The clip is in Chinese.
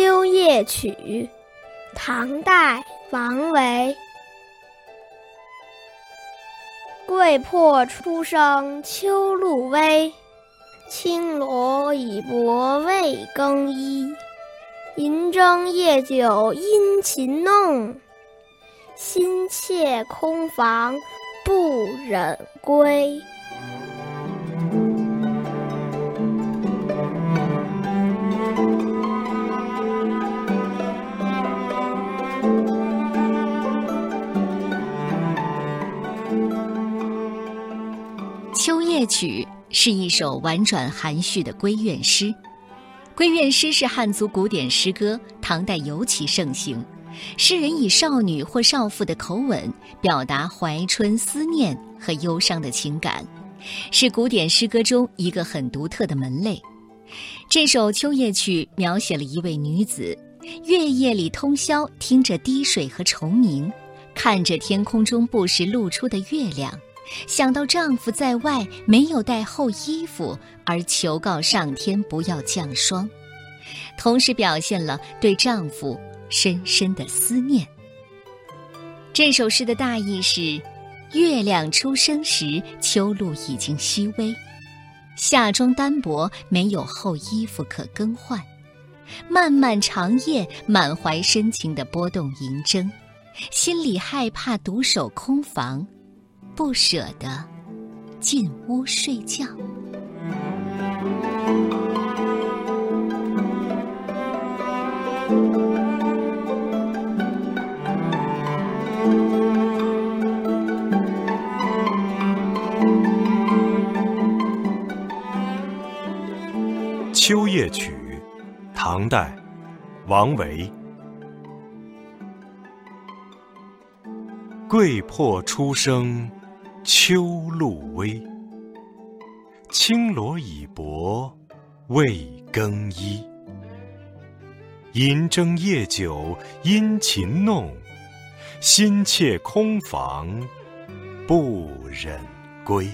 秋夜曲》，唐代王维。桂魄初生秋露微，轻罗已薄未更衣。银筝夜久殷勤弄，心切空房不忍归。《秋夜曲》是一首婉转含蓄的闺怨诗。闺怨诗是汉族古典诗歌，唐代尤其盛行。诗人以少女或少妇的口吻表达怀春思念和忧伤的情感，是古典诗歌中一个很独特的门类。这首《秋夜曲》描写了一位女子，月夜里通宵听着滴水和虫鸣，看着天空中不时露出的月亮。想到丈夫在外没有带厚衣服，而求告上天不要降霜，同时表现了对丈夫深深的思念。这首诗的大意是：月亮初升时，秋露已经熹微，夏装单薄，没有厚衣服可更换，漫漫长夜，满怀深情的拨动银筝，心里害怕独守空房。不舍得进屋睡觉。《秋夜曲》，唐代，王维。桂魄初生。秋露微，青罗已薄未更衣。银筝夜久殷勤弄，心切空房不忍归。